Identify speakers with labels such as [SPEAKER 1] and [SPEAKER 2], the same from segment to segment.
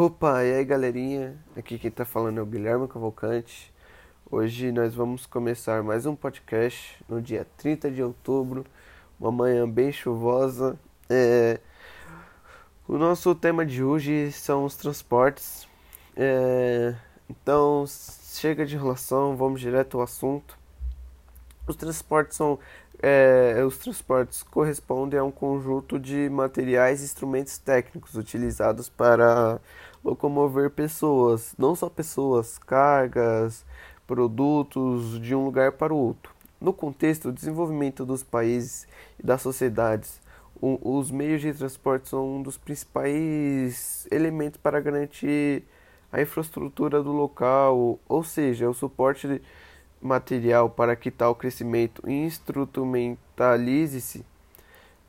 [SPEAKER 1] Opa, e aí galerinha, aqui quem tá falando é o Guilherme Cavalcante. Hoje nós vamos começar mais um podcast no dia 30 de outubro, uma manhã bem chuvosa. É... O nosso tema de hoje são os transportes. É... Então, chega de enrolação, vamos direto ao assunto. Os transportes são é, os transportes correspondem a um conjunto de materiais e instrumentos técnicos utilizados para locomover pessoas, não só pessoas, cargas, produtos de um lugar para o outro. No contexto do desenvolvimento dos países e das sociedades, os meios de transporte são um dos principais elementos para garantir a infraestrutura do local, ou seja, o suporte material para que tal crescimento instrumentalize-se.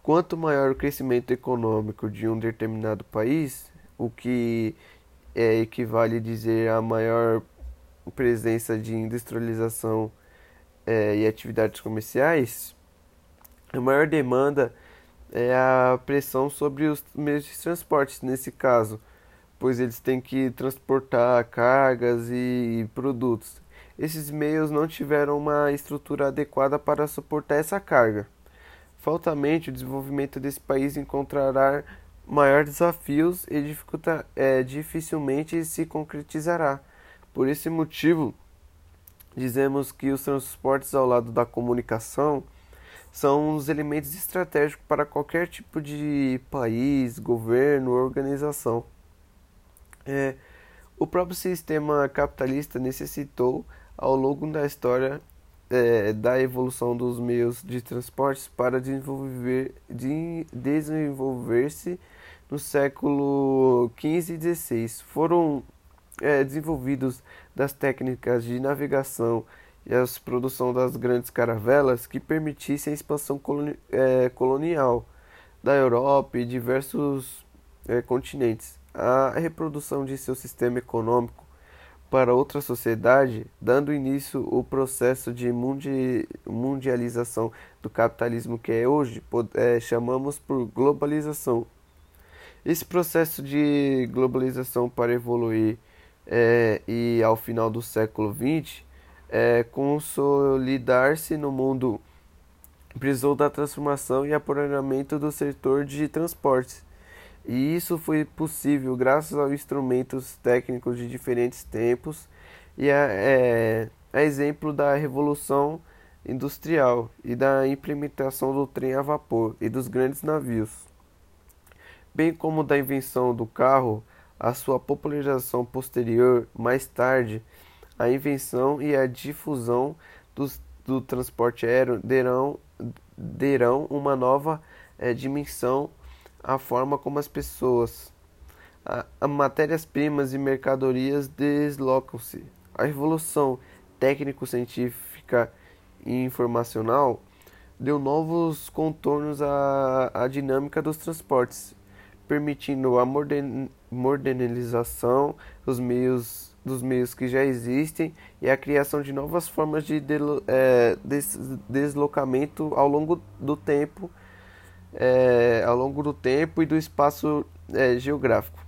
[SPEAKER 1] Quanto maior o crescimento econômico de um determinado país, o que é, equivale a dizer a maior presença de industrialização é, e atividades comerciais, a maior demanda é a pressão sobre os meios de transporte, nesse caso, pois eles têm que transportar cargas e produtos. Esses meios não tiveram uma estrutura adequada para suportar essa carga. Faltamente, o desenvolvimento desse país encontrará maiores desafios e dificulta, é, dificilmente se concretizará. Por esse motivo, dizemos que os transportes ao lado da comunicação são os elementos estratégicos para qualquer tipo de país, governo, organização. É, o próprio sistema capitalista necessitou, ao longo da história, é, da evolução dos meios de transportes para desenvolver, de desenvolver-se no século XV e XVI. Foram é, desenvolvidos das técnicas de navegação e a produção das grandes caravelas que permitissem a expansão coloni é, colonial da Europa e diversos é, continentes. A reprodução de seu sistema econômico para outra sociedade, dando início ao processo de mundi mundialização do capitalismo que é hoje, é, chamamos por globalização. Esse processo de globalização para evoluir é, e ao final do século XX é, consolidar-se no mundo precisou da transformação e aprimoramento do setor de transportes. E isso foi possível graças aos instrumentos técnicos de diferentes tempos e a, é, a exemplo da revolução industrial e da implementação do trem a vapor e dos grandes navios. Bem como da invenção do carro, a sua popularização posterior, mais tarde, a invenção e a difusão dos, do transporte aéreo derão, derão uma nova é, dimensão à forma como as pessoas, a, a matérias-primas e mercadorias deslocam-se. A revolução técnico-científica e informacional deu novos contornos à, à dinâmica dos transportes permitindo a modernização dos meios, dos meios que já existem e a criação de novas formas de é, deslocamento ao longo do tempo, é, ao longo do tempo e do espaço é, geográfico.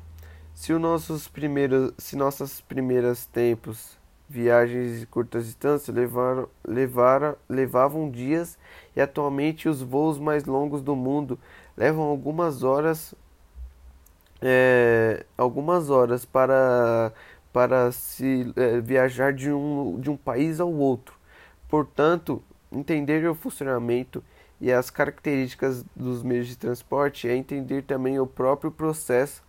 [SPEAKER 1] Se, os nossos primeiros, se nossas primeiras tempos, viagens de curtas distâncias levaram, levaram, levavam dias e atualmente os voos mais longos do mundo levam algumas horas é, algumas horas para, para se é, viajar de um, de um país ao outro. Portanto, entender o funcionamento e as características dos meios de transporte é entender também o próprio processo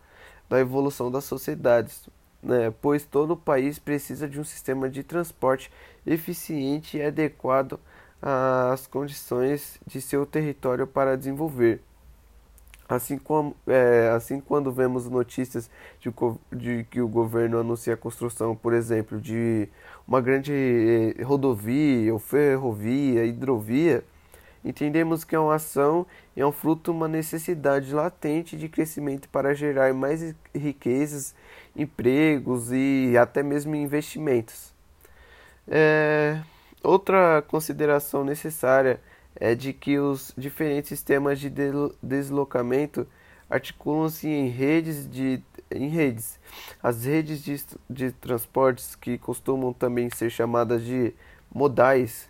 [SPEAKER 1] da evolução das sociedades, né? pois todo país precisa de um sistema de transporte eficiente e adequado às condições de seu território para desenvolver. Assim, como, é, assim quando vemos notícias de, de, que o governo anuncia a construção, por exemplo, de uma grande eh, rodovia ou ferrovia, hidrovia, entendemos que é uma ação e é um fruto uma necessidade latente de crescimento para gerar mais riquezas, empregos e até mesmo investimentos. É, outra consideração necessária é de que os diferentes sistemas de deslocamento articulam-se em redes de em redes. As redes de, de transportes, que costumam também ser chamadas de modais,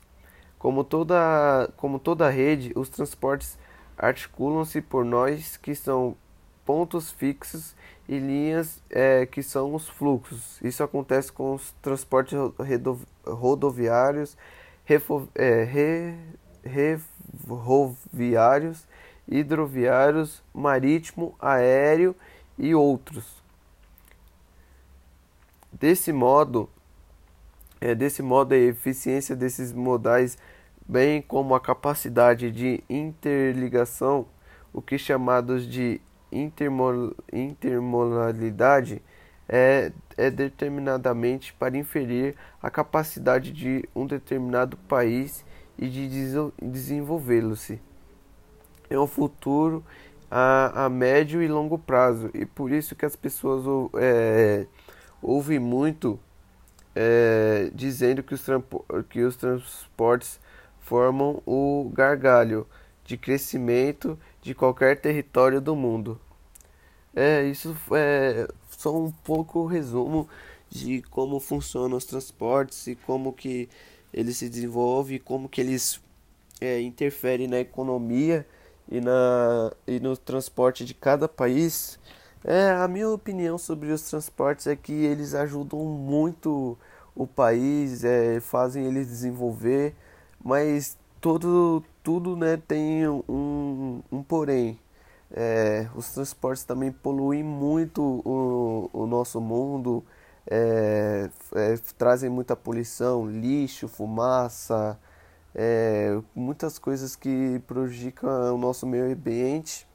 [SPEAKER 1] como toda, como toda rede, os transportes articulam-se por nós que são pontos fixos e linhas é, que são os fluxos. Isso acontece com os transportes rodoviários, refo, é, re, ferroviários, hidroviários, marítimo, aéreo e outros. Desse modo, é, desse modo a eficiência desses modais, bem como a capacidade de interligação, o que chamados de intermodalidade, é, é determinadamente para inferir a capacidade de um determinado país e de desenvolvê-lo-se. É um futuro a, a médio e longo prazo e por isso que as pessoas é, ouvem muito é, dizendo que os, que os transportes formam o gargalho de crescimento de qualquer território do mundo. É, isso é só um pouco resumo de como funcionam os transportes e como que eles se desenvolvem, como que eles é, interferem na economia e, na, e no transporte de cada país. É, a minha opinião sobre os transportes é que eles ajudam muito o país, é, fazem ele desenvolver, mas todo, tudo né, tem um, um porém. É, os transportes também poluem muito o, o nosso mundo, é, é, trazem muita poluição, lixo, fumaça, é, muitas coisas que prejudicam o nosso meio ambiente,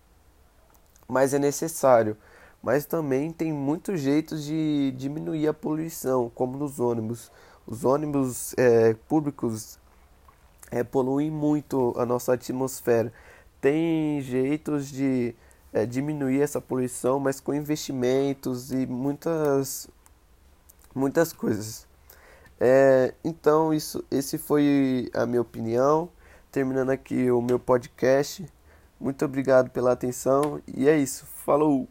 [SPEAKER 1] mas é necessário. Mas também tem muitos jeitos de diminuir a poluição, como nos ônibus. Os ônibus é, públicos é, poluem muito a nossa atmosfera. Tem jeitos de é, diminuir essa poluição, mas com investimentos e muitas, muitas coisas. É, então, isso, esse foi a minha opinião. Terminando aqui o meu podcast. Muito obrigado pela atenção e é isso. Falou!